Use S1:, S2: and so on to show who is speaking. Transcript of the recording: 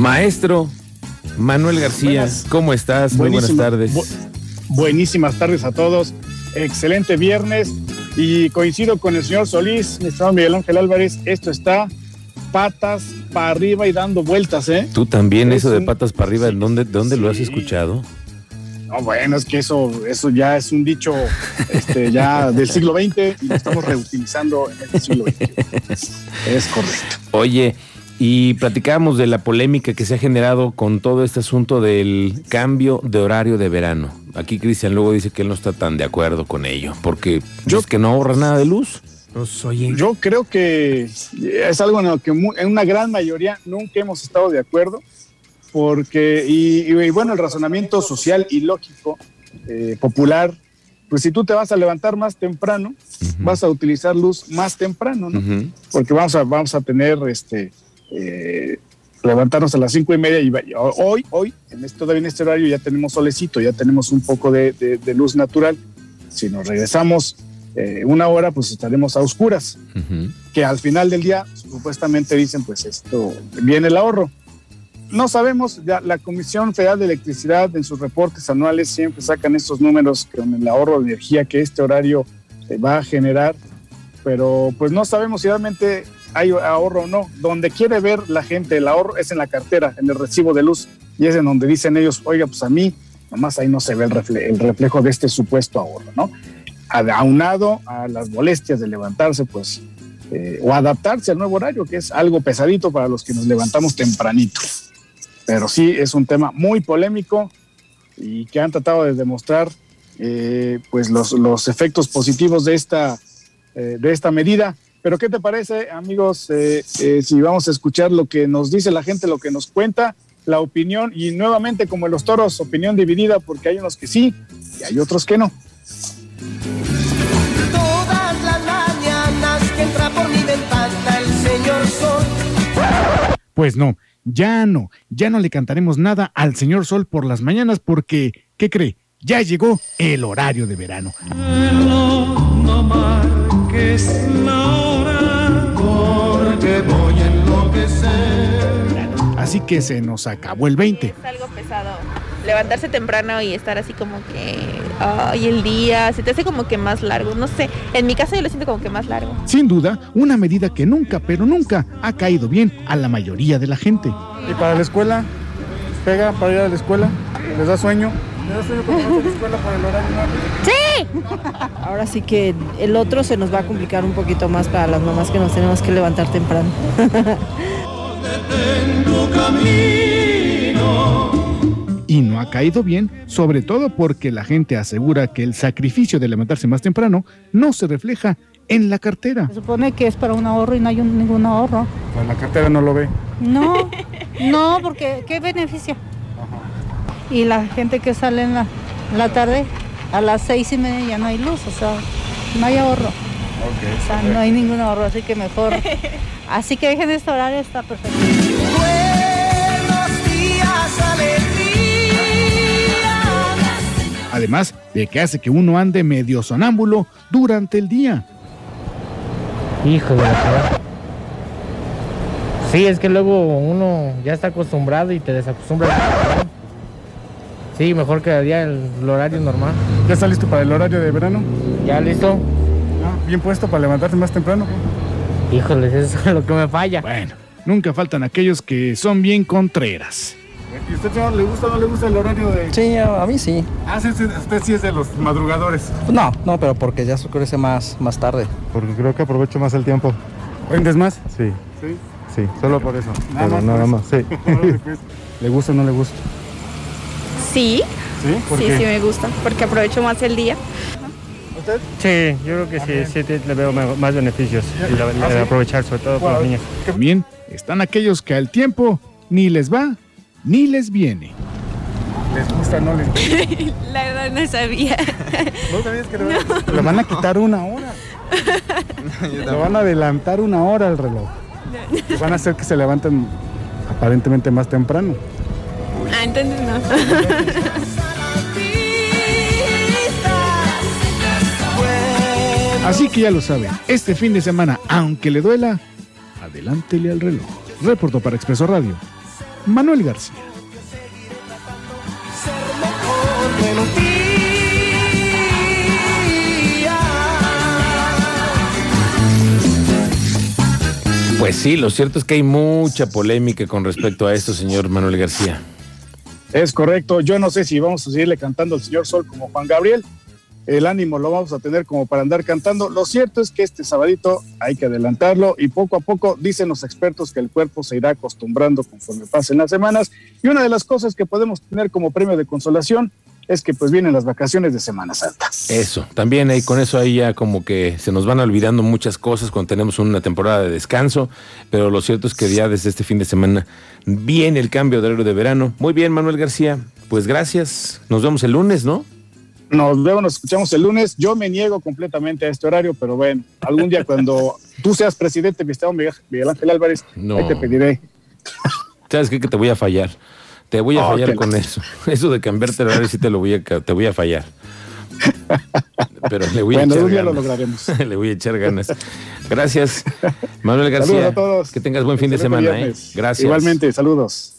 S1: Maestro Manuel García, ¿cómo estás? Muy buenas tardes.
S2: buenísimas tardes a todos. Excelente viernes. Y coincido con el señor Solís, mi estimado Miguel Ángel Álvarez. Esto está patas para arriba y dando vueltas, ¿eh?
S1: Tú también, eso de patas para arriba, ¿dónde, ¿dónde lo has escuchado?
S2: No, bueno, es que eso, eso ya es un dicho este, ya del siglo XX y lo estamos reutilizando en el siglo XX. Es correcto.
S1: Oye, y platicábamos de la polémica que se ha generado con todo este asunto del cambio de horario de verano. Aquí Cristian luego dice que él no está tan de acuerdo con ello, porque yo es que no ahorra nada de luz.
S2: Pues, yo creo que es algo en lo que en una gran mayoría nunca hemos estado de acuerdo, porque, y, bueno, el razonamiento social y lógico, eh, popular, pues si tú te vas a levantar más temprano, vas a utilizar luz más temprano, ¿no? Porque vamos a, vamos a tener este eh, levantarnos a las cinco y media y hoy, hoy, en este, todavía en este horario ya tenemos solecito, ya tenemos un poco de, luz natural. Si nos regresamos eh, una hora, pues estaremos a oscuras, que al final del día supuestamente dicen, pues esto viene el ahorro. No sabemos, ya la Comisión Federal de Electricidad en sus reportes anuales siempre sacan estos números con el ahorro de energía que este horario eh, va a generar, pero pues no sabemos si realmente hay ahorro o no. Donde quiere ver la gente el ahorro es en la cartera, en el recibo de luz, y es en donde dicen ellos, oiga, pues a mí, nomás ahí no se ve el, reflejo de este supuesto ahorro, ¿no? Aunado a las molestias de levantarse, pues, eh, o adaptarse al nuevo horario, que es algo pesadito para los que nos levantamos tempranito. Pero sí es un tema muy polémico y que han tratado de demostrar eh, pues los, los efectos positivos de esta, eh, de esta medida pero ¿qué te parece, amigos, eh, eh, si vamos a escuchar lo que nos dice la gente, lo que nos cuenta, la opinión y nuevamente como en los toros, opinión dividida porque hay unos que sí y hay otros que no.
S3: Todas las mañanas que entra por mi ventana el señor Sol.
S4: Pues no, ya no, ya no le cantaremos nada al señor Sol por las mañanas porque, ¿qué cree? Ya llegó el horario de verano. No, no es voy a enloquecer. Así que se nos acabó el 20.
S5: Es algo pesado. Levantarse temprano y estar así como que. Ay, el día. Se te hace como que más largo. No sé. En mi caso yo lo siento como que más largo.
S4: Sin duda, una medida que nunca, pero nunca ha caído bien a la mayoría de la gente.
S2: ¿Y para la escuela? ¿Pega para ir a la escuela? ¿Les da sueño?
S5: ¡Sí!
S6: Ahora sí que el otro se nos va a complicar un poquito más para las mamás que nos tenemos que levantar temprano.
S4: y no ha caído bien, sobre todo porque la gente asegura que el sacrificio de levantarse más temprano no se refleja en la cartera.
S6: Se supone que es para un ahorro y no hay ningún ahorro.
S2: Pues la cartera no lo ve.
S6: No, no, porque ¿qué beneficio? Y la gente que sale en la, tarde a las seis y media ya no hay luz, o sea, no hay ahorro. o sea, no hay ningún ahorro, así que mejor. Así que dejen este horario, está perfecto. Buenos días,
S4: Además de que hace que uno ande medio sonámbulo durante el día.
S7: Hijo de la Sí, es que luego uno ya está acostumbrado y te desacostumbra. Sí, mejor quedaría el, el horario normal.
S2: ¿Ya está listo para el horario de verano?
S7: Ya listo.
S2: Ah, bien puesto para levantarte más temprano.
S7: Híjoles, eso es lo que me falla.
S4: Bueno, nunca faltan aquellos que son bien contreras.
S2: ¿Y usted, señor, le gusta o no le gusta el horario de...?
S8: Sí, a, mí sí.
S2: Ah, sí, usted sí es de los madrugadores.
S8: No, no, pero porque ya se oscurece más, más tarde.
S2: Porque creo que aprovecho más el tiempo. ¿Vendes más?
S8: Sí.
S2: ¿Sí?
S8: Sí, solo por eso.
S2: Nada más.
S8: Nada más, sí.
S2: Pues. ¿Le gusta o no le gusta?
S5: Sí. ¿Sí? sí, me gusta, porque aprovecho más el día.
S2: ¿Usted?
S7: Sí, yo creo que sí, sí, le veo más beneficios y ¿Ah, aprovechar, sobre todo por los niños.
S4: También están aquellos que al tiempo ni les va ni les viene.
S2: ¿Les gusta o no les viene?
S5: La verdad no sabía.
S2: ¿No sabías que le van, a quitar una hora? le van a adelantar una hora al reloj. van a hacer que se levanten aparentemente más temprano.
S5: Ah, entonces no.
S4: Así que ya lo saben, este fin de semana, aunque le duela, adelántele al reloj. Reporto para Expreso Radio, Manuel García.
S1: Pues sí, lo cierto es que hay mucha polémica con respecto a esto, señor Manuel García.
S2: Es correcto. Yo no sé si vamos a seguirle cantando al señor Sol como Juan Gabriel. El ánimo lo vamos a tener como para andar cantando. Lo cierto es que este sabadito hay que adelantarlo y poco a poco dicen los expertos que el cuerpo se irá acostumbrando conforme pasen las semanas. Y una de las cosas que podemos tener como premio de consolación es que pues vienen las vacaciones de Semana Santa.
S1: Eso, también ahí con eso ahí ya como que se nos van olvidando muchas cosas cuando tenemos una temporada de descanso, pero lo cierto es que ya desde este fin de semana viene el cambio de horario de verano. Muy bien, Manuel García, pues gracias. Nos vemos el lunes, ¿no?
S2: Nos vemos, nos escuchamos el lunes. Yo me niego completamente a este horario, pero bueno, algún día cuando tú seas presidente, mi estado Miguel Ángel Álvarez,
S1: No.
S2: ahí te pediré.
S1: ¿Sabes qué? Que te voy a fallar. Te voy a
S2: Oh,
S1: fallar con eso. Eso de cambiarte el horario sí te lo voy a, te voy a fallar. Pero le voy a echar
S2: día lo
S1: ganas.
S2: lograremos.
S1: le voy a echar ganas. Gracias, Manuel García.
S2: Saludos a todos.
S1: Que tengas buen fin de semana, ¿eh? Gracias.
S2: Igualmente, saludos.